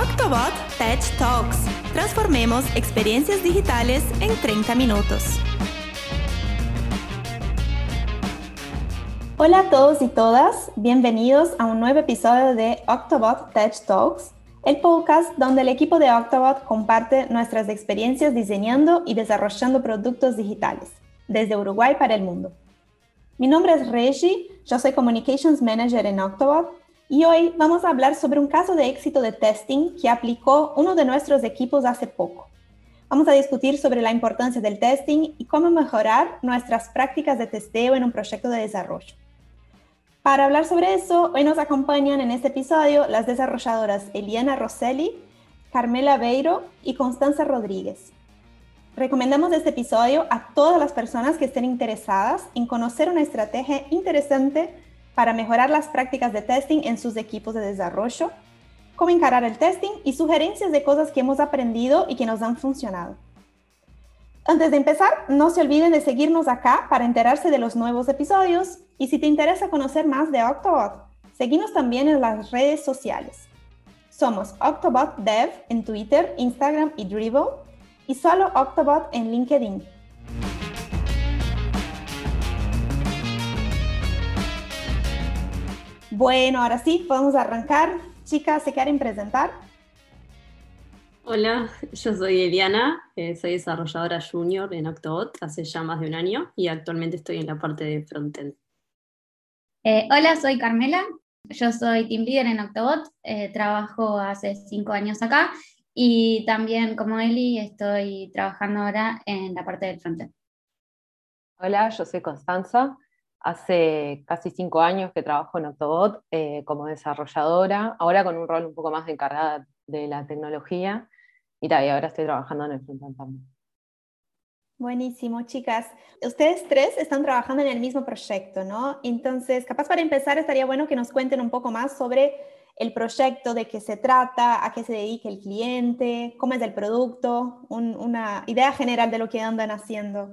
Octobot Tech Talks. Transformemos experiencias digitales en 30 minutos. Hola a todos y todas, bienvenidos a un nuevo episodio de Octobot Tech Talks, el podcast donde el equipo de Octobot comparte nuestras experiencias diseñando y desarrollando productos digitales desde Uruguay para el mundo. Mi nombre es Regi, yo soy Communications Manager en Octobot y hoy vamos a hablar sobre un caso de éxito de testing que aplicó uno de nuestros equipos hace poco. Vamos a discutir sobre la importancia del testing y cómo mejorar nuestras prácticas de testeo en un proyecto de desarrollo. Para hablar sobre eso, hoy nos acompañan en este episodio las desarrolladoras Eliana Rosselli, Carmela Beiro y Constanza Rodríguez. Recomendamos este episodio a todas las personas que estén interesadas en conocer una estrategia interesante para mejorar las prácticas de testing en sus equipos de desarrollo, cómo encarar el testing y sugerencias de cosas que hemos aprendido y que nos han funcionado. Antes de empezar, no se olviden de seguirnos acá para enterarse de los nuevos episodios y si te interesa conocer más de Octobot, seguimos también en las redes sociales. Somos Octobot Dev en Twitter, Instagram y Dribble y solo Octobot en LinkedIn. Bueno, ahora sí, podemos arrancar. Chicas, ¿se quieren presentar? Hola, yo soy Eliana, eh, soy desarrolladora junior en Octobot hace ya más de un año y actualmente estoy en la parte de frontend. Eh, hola, soy Carmela, yo soy team leader en Octobot, eh, trabajo hace cinco años acá y también como Eli estoy trabajando ahora en la parte del frontend. Hola, yo soy Constanza, Hace casi cinco años que trabajo en Octobot eh, como desarrolladora, ahora con un rol un poco más de encargada de la tecnología y, ahora estoy trabajando en el frontend. Buenísimo, chicas. Ustedes tres están trabajando en el mismo proyecto, ¿no? Entonces, capaz para empezar estaría bueno que nos cuenten un poco más sobre el proyecto, de qué se trata, a qué se dedica el cliente, cómo es el producto, una idea general de lo que andan haciendo.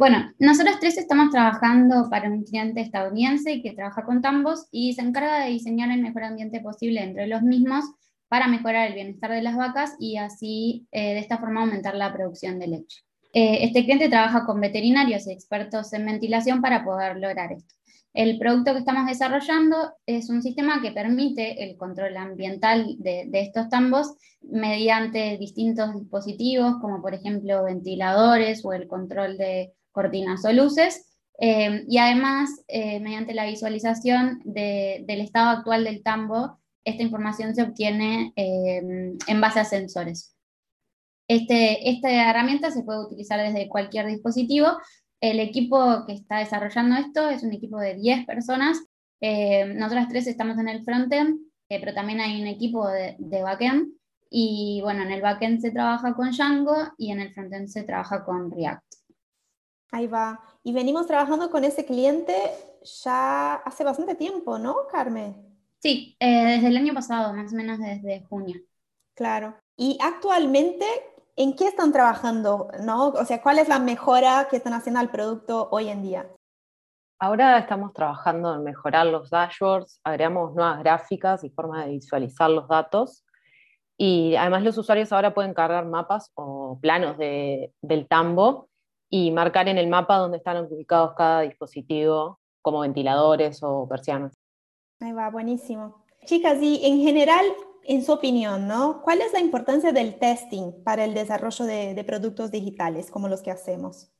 Bueno, nosotros tres estamos trabajando para un cliente estadounidense que trabaja con tambos y se encarga de diseñar el mejor ambiente posible entre los mismos para mejorar el bienestar de las vacas y así eh, de esta forma aumentar la producción de leche. Eh, este cliente trabaja con veterinarios y expertos en ventilación para poder lograr esto. El producto que estamos desarrollando es un sistema que permite el control ambiental de, de, estos tambos mediante distintos dispositivos, como por ejemplo ventiladores o el control de cortinas o luces. Eh, y además, eh, mediante la visualización del estado actual del tambo, esta información se obtiene eh, en base a sensores. Este, esta herramienta se puede utilizar desde cualquier dispositivo. El equipo que está desarrollando esto es un equipo de 10 personas. nosotras tres estamos en el frontend, pero también hay un equipo de, de backend. Y bueno, en el backend se trabaja con Django y en el frontend se trabaja con React. Ahí va. Y venimos trabajando con ese cliente ya hace bastante tiempo, ¿no, Carmen? Sí, eh, desde el año pasado, más o menos desde junio. Claro. Y actualmente, ¿en qué están trabajando? ¿no? O sea, ¿cuál es la mejora que están haciendo al producto hoy en día? Ahora estamos trabajando en mejorar los dashboards, agregamos nuevas gráficas y formas de visualizar los datos. Y además los usuarios ahora pueden cargar mapas o planos de, del tambo y marcar en el mapa dónde están ubicados cada dispositivo, como ventiladores o persianas. Ahí va, buenísimo. Chicas, y en general, en su opinión, ¿no? ¿Cuál es la importancia del testing para el desarrollo de, de productos digitales como los que hacemos?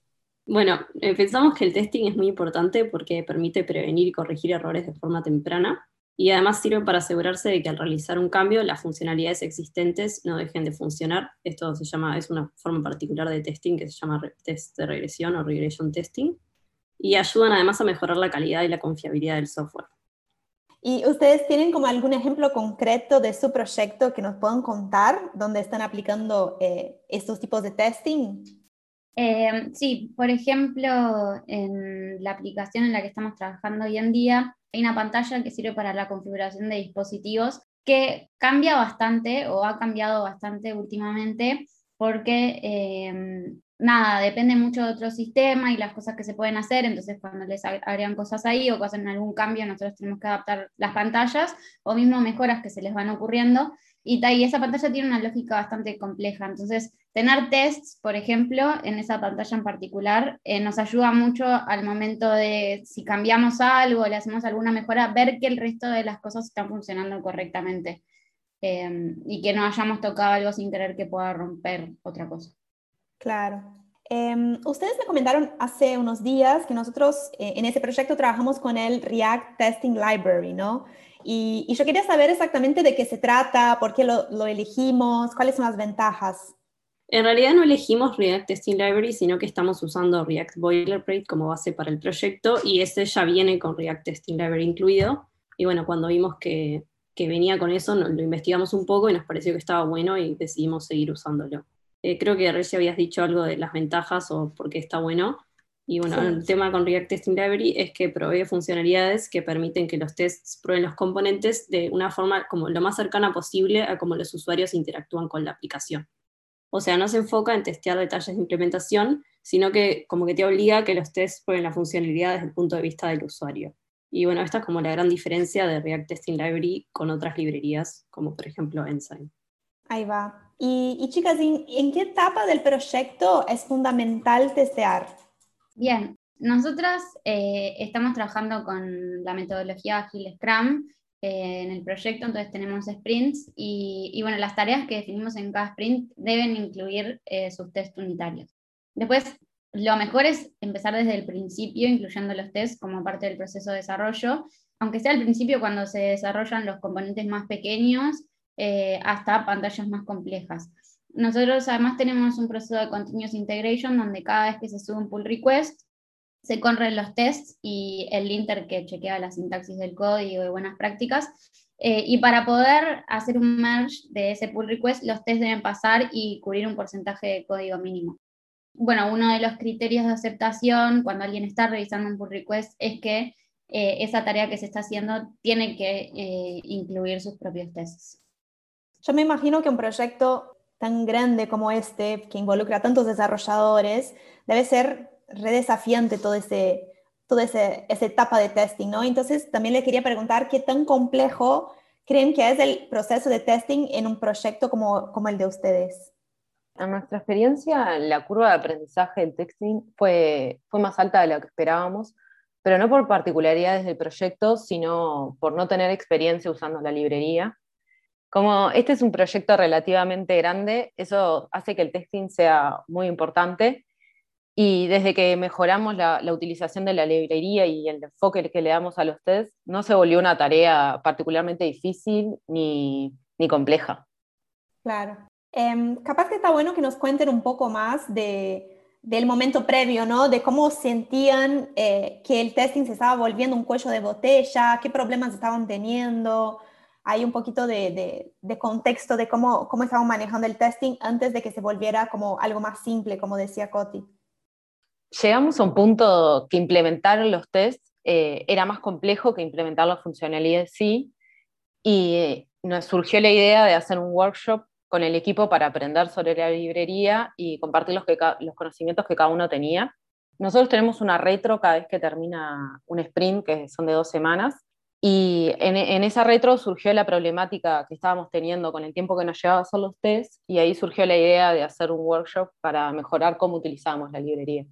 Bueno, eh, pensamos que el testing es muy importante porque permite prevenir y corregir errores de forma temprana y además sirve para asegurarse de que al realizar un cambio las funcionalidades existentes no dejen de funcionar. Esto se llama, es una forma particular de testing que se llama test de regresión o regression testing y ayudan además a mejorar la calidad y la confiabilidad del software. ¿Y ustedes tienen como algún ejemplo concreto de su proyecto que nos puedan contar donde están aplicando eh, estos tipos de testing? Eh, sí, por ejemplo, en la aplicación en la que estamos trabajando hoy en día, hay una pantalla que sirve para la configuración de dispositivos que cambia bastante o ha cambiado bastante últimamente porque, eh, nada, depende mucho de otro sistema y las cosas que se pueden hacer, entonces cuando les agregan cosas ahí o hacen algún cambio, nosotros tenemos que adaptar las pantallas o mismo mejoras que se les van ocurriendo. Y, y esa pantalla tiene una lógica bastante compleja. Entonces, tener tests, por ejemplo, en esa pantalla en particular, eh, nos ayuda mucho al momento de si cambiamos algo, le hacemos alguna mejora, ver que el resto de las cosas están funcionando correctamente em, y que no hayamos tocado algo sin querer que pueda romper otra cosa. Claro. Em, ustedes me comentaron hace unos días que nosotros eh, en ese proyecto trabajamos con el React Testing Library, ¿no? Y, yo quería saber exactamente de qué se trata, por qué lo, elegimos, cuáles son las ventajas. En realidad no elegimos React Testing Library, sino que estamos usando React Boilerplate como base para el proyecto y ese ya viene con React Testing Library incluido. Y bueno, cuando vimos que, venía con eso, lo investigamos un poco y nos pareció que estaba bueno y decidimos seguir usándolo. Eh, creo que Reci habías dicho algo de las ventajas o por qué está bueno. Y bueno, el tema con React Testing Library es que provee funcionalidades que permiten que los tests prueben los componentes de una forma como lo más cercana posible a cómo los usuarios interactúan con la aplicación. O sea, no se enfoca en testear detalles de implementación, sino que como que te obliga a que los tests prueben la funcionalidad desde el punto de vista del usuario. Y bueno, esta es como la gran diferencia de React Testing Library con otras librerías, como por ejemplo Ensign. Ahí va. Y, chicas, ¿en, qué etapa del proyecto es fundamental testear? Bien, nosotras eh, estamos trabajando con la metodología Agile Scrum eh, en el proyecto, entonces tenemos sprints y, bueno, las tareas que definimos en cada sprint deben incluir eh, sus test unitarios. Después, lo mejor es empezar desde el principio, incluyendo los tests como parte del proceso de desarrollo, aunque sea al principio cuando se desarrollan los componentes más pequeños eh, hasta pantallas más complejas. Nosotros además tenemos un proceso de continuous integration donde cada vez que se sube un pull request, se corren los tests y el linter que chequea la sintaxis del código y buenas prácticas. Eh, y para poder hacer un merge de ese pull request, los tests deben pasar y cubrir un porcentaje de código mínimo. Bueno, uno de los criterios de aceptación cuando alguien está revisando un pull request es que eh, esa tarea que se está haciendo tiene que eh, incluir sus propios tests. Yo me imagino que un proyecto tan grande como este, que involucra a tantos desarrolladores, debe ser redesafiante todo ese, toda esa etapa de testing, ¿no? Entonces, también le quería preguntar qué tan complejo creen que es el proceso de testing en un proyecto como, como el de ustedes. En nuestra experiencia, la curva de aprendizaje del testing fue, fue más alta de lo que esperábamos, pero no por particularidades del proyecto, sino por no tener experiencia usando la librería. Como este es un proyecto relativamente grande, eso hace que el testing sea muy importante y desde que mejoramos la, utilización de la librería y el enfoque que le damos a los tests, no se volvió una tarea particularmente difícil ni, compleja. Claro. Em, capaz que está bueno que nos cuenten un poco más de, del momento previo, ¿no? De cómo sentían eh, que el testing se estaba volviendo un cuello de botella, qué problemas estaban teniendo. Hay un poquito de, contexto de cómo, cómo estaban manejando el testing antes de que se volviera como algo más simple, como decía Coti llegamos a un punto que implementar los tests eh, era más complejo que implementar la funcionalidad sí, y eh, nos surgió la idea de hacer un workshop con el equipo para aprender sobre la librería y compartir los, los conocimientos que cada uno tenía. Nosotros tenemos una retro cada vez que termina un sprint, que son de dos semanas, y en, en, esa retro surgió la problemática que estábamos teniendo con el tiempo que nos llevaba a hacer los tests, y ahí surgió la idea de hacer un workshop para mejorar cómo utilizamos la librería.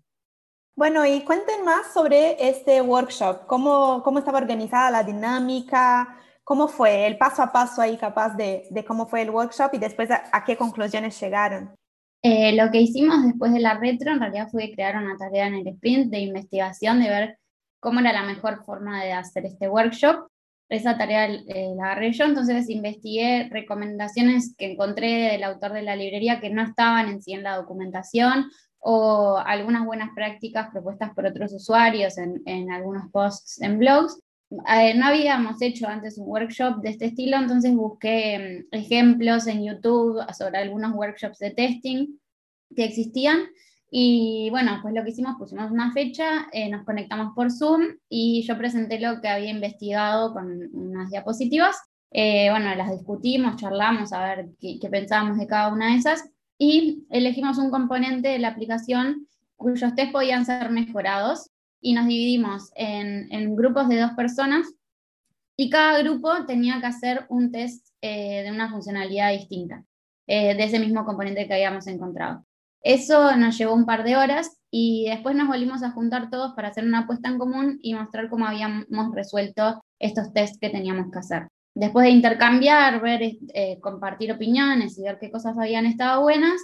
Bueno, y cuenten más sobre este workshop, cómo, cómo estaba organizada la dinámica, cómo fue el paso a paso ahí capaz de, de cómo fue el workshop y después a, qué conclusiones llegaron. Eh, lo que hicimos después de la retro en realidad fue crear una tarea en el sprint de investigación, de ver cómo era la mejor forma de hacer este workshop. Esa tarea eh, la agarré yo, entonces investigué recomendaciones que encontré del autor de la librería que no estaban en sí en la documentación o algunas buenas prácticas propuestas por otros usuarios en, algunos posts en blogs. Eh, no habíamos hecho antes un workshop de este estilo, entonces busqué mm, ejemplos en YouTube sobre algunos workshops de testing que existían. Y bueno, pues lo que hicimos, pusimos una fecha, eh, nos conectamos por Zoom y yo presenté lo que había investigado con unas diapositivas. Eh, bueno, las discutimos, charlamos a ver qué, qué pensábamos de cada una de esas y elegimos un componente de la aplicación cuyos test podían ser mejorados y nos dividimos en, grupos de dos personas y cada grupo tenía que hacer un test eh, de una funcionalidad distinta, eh, de ese mismo componente que habíamos encontrado. Eso nos llevó un par de horas y después nos volvimos a juntar todos para hacer una apuesta en común y mostrar cómo habíamos resuelto estos tests que teníamos que hacer. Después de intercambiar, ver, eh, compartir opiniones y ver qué cosas habían estado buenas,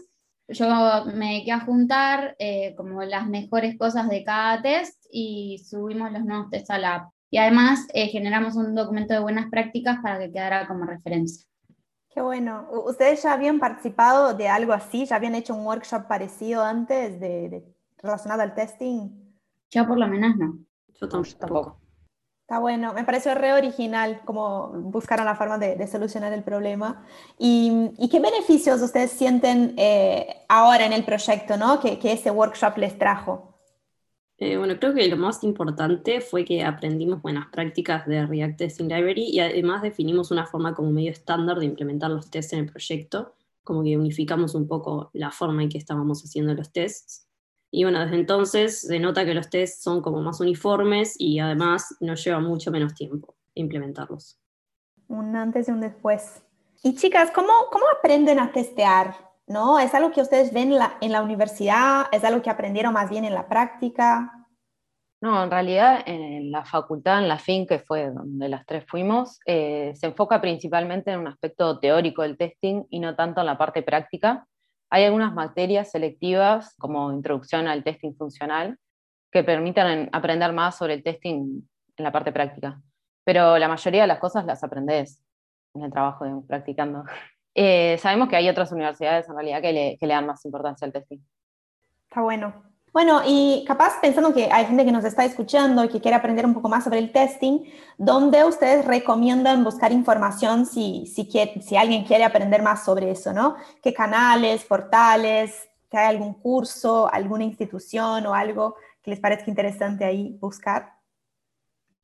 yo me dediqué a juntar como las mejores cosas de cada test y subimos los nuevos tests a la app y además eh, generamos un documento de buenas prácticas para que quedara como referencia. Qué bueno. ¿Ustedes ya habían participado de algo así? ¿Ya habían hecho un workshop parecido antes de, relacionado al testing? Yo por lo menos no. Yo tampoco. Está bueno, me pareció re original como buscaron la forma de, solucionar el problema. ¿Y, qué beneficios ustedes sienten eh, ahora en el proyecto ¿no? que, que ese workshop les trajo? Eh, bueno, creo que lo más importante fue que aprendimos buenas prácticas de React Testing Library y además definimos una forma como medio estándar de implementar los tests en el proyecto, como que unificamos un poco la forma en que estábamos haciendo los tests. Y bueno, desde entonces se nota que los tests son como más uniformes y además nos lleva mucho menos tiempo implementarlos. Un antes y un después. Y chicas, ¿cómo, cómo aprenden a testear? ¿No? ¿Es algo que ustedes ven en la universidad? ¿Es algo que aprendieron más bien en la práctica? No, en realidad en la facultad, en la FIN, que fue donde las tres fuimos, eh, se enfoca principalmente en un aspecto teórico del testing y no tanto en la parte práctica. Hay algunas materias selectivas, como introducción al testing funcional, que permitan aprender más sobre el testing en la parte práctica. Pero la mayoría de las cosas las aprendes en el trabajo, de practicando. Eh, sabemos que hay otras universidades en realidad que le, dan más importancia al testing. Está bueno. Bueno, y capaz pensando que hay gente que nos está escuchando y que quiere aprender un poco más sobre el testing, ¿dónde ustedes recomiendan buscar información si, si, si alguien quiere aprender más sobre eso, ¿no? ¿Qué canales, portales, que hay algún curso, alguna institución o algo que les parezca interesante ahí buscar?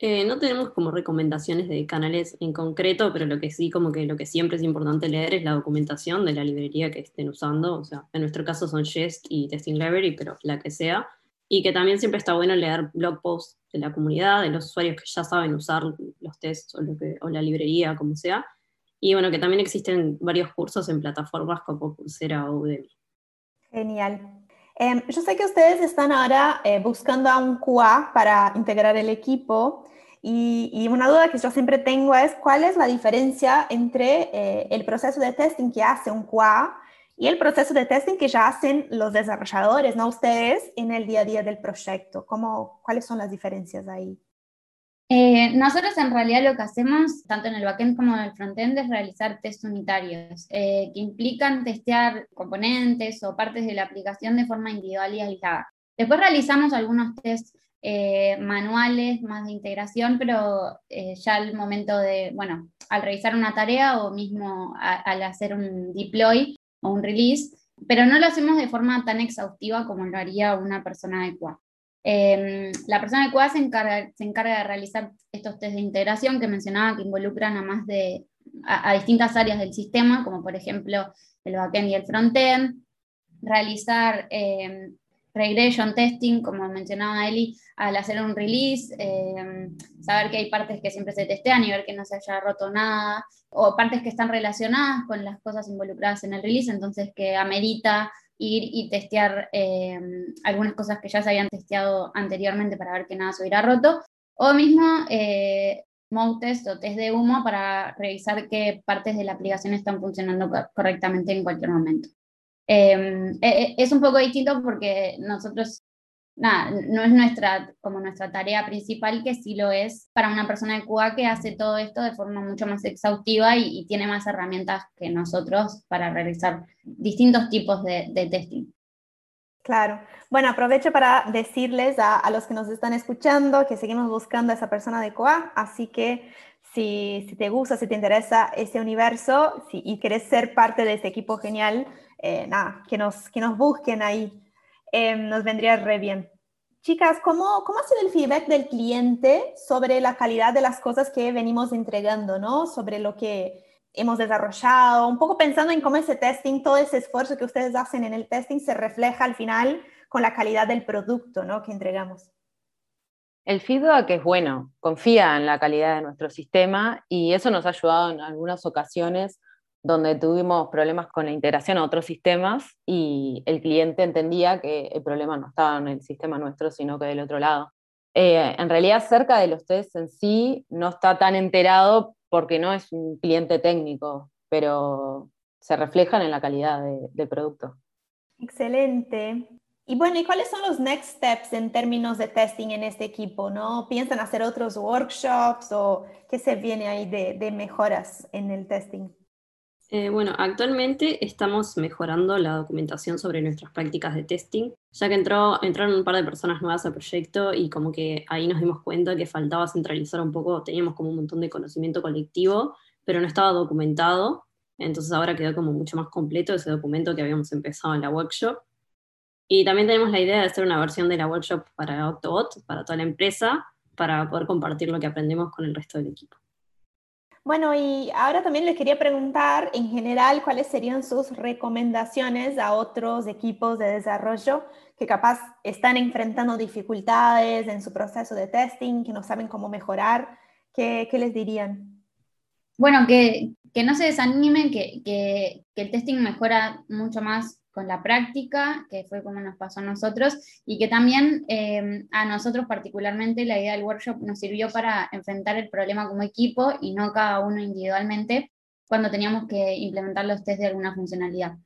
Eh, no tenemos como recomendaciones de canales en concreto, pero lo que sí, como que lo que siempre es importante leer es la documentación de la librería que estén usando. O sea, en nuestro caso son Jest y Testing Library, pero la que sea. Y que también siempre está bueno leer blog posts de la comunidad, de los usuarios que ya saben usar los tests o, o la librería, como sea. Y bueno, que también existen varios cursos en plataformas como Coursera o Udemy. Genial. Em, yo sé que ustedes están ahora eh, buscando a un QA para integrar el equipo y, una duda que yo siempre tengo es cuál es la diferencia entre eh, el proceso de testing que hace un QA y el proceso de testing que ya hacen los desarrolladores, no ustedes, en el día a día del proyecto. ¿Cómo, ¿Cuáles son las diferencias ahí? Eh, nosotros en realidad lo que hacemos, tanto en el backend como en el frontend, es realizar test unitarios, eh, que implican testear componentes o partes de la aplicación de forma individual y aislada. Después realizamos algunos tests eh, manuales más de integración, pero ya al momento de, bueno, al revisar una tarea o mismo al hacer un deploy o un release, pero no lo hacemos de forma tan exhaustiva como lo haría una persona adecuada. Em, la persona adecuada se encarga, se encarga de realizar estos test de integración que mencionaba que involucran a más de a, distintas áreas del sistema, como por ejemplo el backend y el frontend, realizar em, regression testing, como mencionaba Eli, al hacer un release, em, saber que hay partes que siempre se testean y ver que no se haya roto nada, o partes que están relacionadas con las cosas involucradas en el release, entonces que amerita ir y testear eh, algunas cosas que ya se habían testeado anteriormente para ver que nada se hubiera roto, o mismo eh, test o test de humo para revisar qué partes de la aplicación están funcionando correctamente en cualquier momento. Em, e, e, es un poco distinto porque nosotros no es nuestra, como nuestra tarea principal, que sí lo es para una persona de Cuba que hace todo esto de forma mucho más exhaustiva y, tiene más herramientas que nosotros para realizar distintos tipos de, testing. Claro. Bueno, aprovecho para decirles a, los que nos están escuchando que seguimos buscando a esa persona de COA, así que si, si te gusta, si te interesa ese universo y quieres ser parte de este equipo genial, eh, nada, que nos, que nos busquen ahí. Em, nos vendría re bien. Chicas, ¿cómo, ¿cómo ha sido el feedback del cliente sobre la calidad de las cosas que venimos entregando, ¿no? Sobre lo que hemos desarrollado, un poco pensando en cómo ese testing, todo ese esfuerzo que ustedes hacen en el testing se refleja al final con la calidad del producto, ¿no? Que entregamos. El feedback es bueno, confía en la calidad de nuestro sistema y eso nos ha ayudado en algunas ocasiones donde tuvimos problemas con la integración a otros sistemas y el cliente entendía que el problema no estaba en el sistema nuestro, sino que del otro lado. Eh, en realidad, cerca de los tests en sí, no está tan enterado porque no es un cliente técnico, pero se reflejan en la calidad del producto. Excelente. Y bueno, ¿y cuáles son los next steps en términos de testing en este equipo? ¿No piensan hacer otros workshops o qué se viene ahí de mejoras en el testing? Eh, bueno, actualmente estamos mejorando la documentación sobre nuestras prácticas de testing, ya que entraron un par de personas nuevas al proyecto y como que ahí nos dimos cuenta que faltaba centralizar un poco, teníamos como un montón de conocimiento colectivo, pero no estaba documentado, entonces ahora quedó como mucho más completo ese documento que habíamos empezado en la workshop. Y también tenemos la idea de hacer una versión de la workshop para Octobot, para toda la empresa, para poder compartir lo que aprendemos con el resto del equipo. Bueno, y ahora también les quería preguntar en general cuáles serían sus recomendaciones a otros equipos de desarrollo que capaz están enfrentando dificultades en su proceso de testing, que no saben cómo mejorar. ¿Qué, les dirían? Bueno, que, no se desanimen, que, que el testing mejora mucho más con la práctica, que fue como nos pasó a nosotros, y que también eh, a nosotros particularmente la idea del workshop nos sirvió para enfrentar el problema como equipo y no cada uno individualmente cuando teníamos que implementar los test de alguna funcionalidad.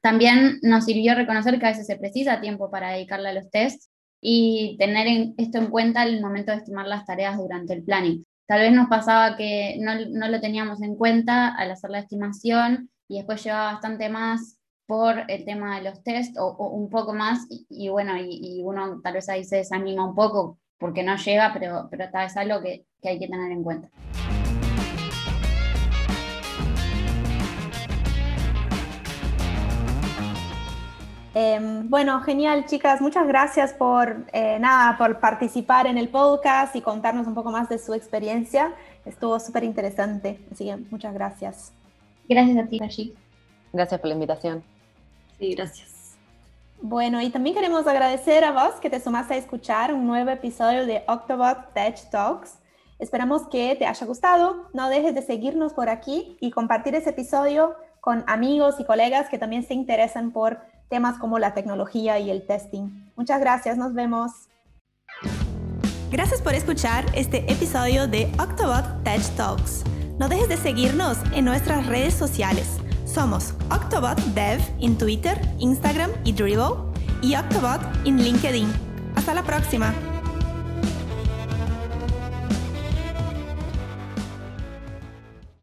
También nos sirvió reconocer que a veces se precisa tiempo para dedicarle a los tests y tener esto en cuenta al momento de estimar las tareas durante el planning. Tal vez nos pasaba que no, no lo teníamos en cuenta al hacer la estimación y después llevaba bastante más por el tema de los test o, un poco más y, bueno, y, uno tal vez ahí se desanima un poco porque no llega, pero, pero tal vez algo que, que hay que tener en cuenta. Em, bueno, genial, chicas. Muchas gracias por eh, nada, por participar en el podcast y contarnos un poco más de su experiencia. Estuvo súper interesante. Así que muchas gracias. Gracias a ti, Rashid. Gracias por la invitación. Sí, gracias. Bueno, y también queremos agradecer a vos que te sumaste a escuchar un nuevo episodio de Octobot Tech Talks. Esperamos que te haya gustado. No dejes de seguirnos por aquí y compartir ese episodio con amigos y colegas que también se interesan por temas como la tecnología y el testing. Muchas gracias, nos vemos. Gracias por escuchar este episodio de Octobot Tech Talks. No dejes de seguirnos en nuestras redes sociales. Somos Octobot Dev en Twitter, Instagram y Dribble y Octobot en LinkedIn. Hasta la próxima.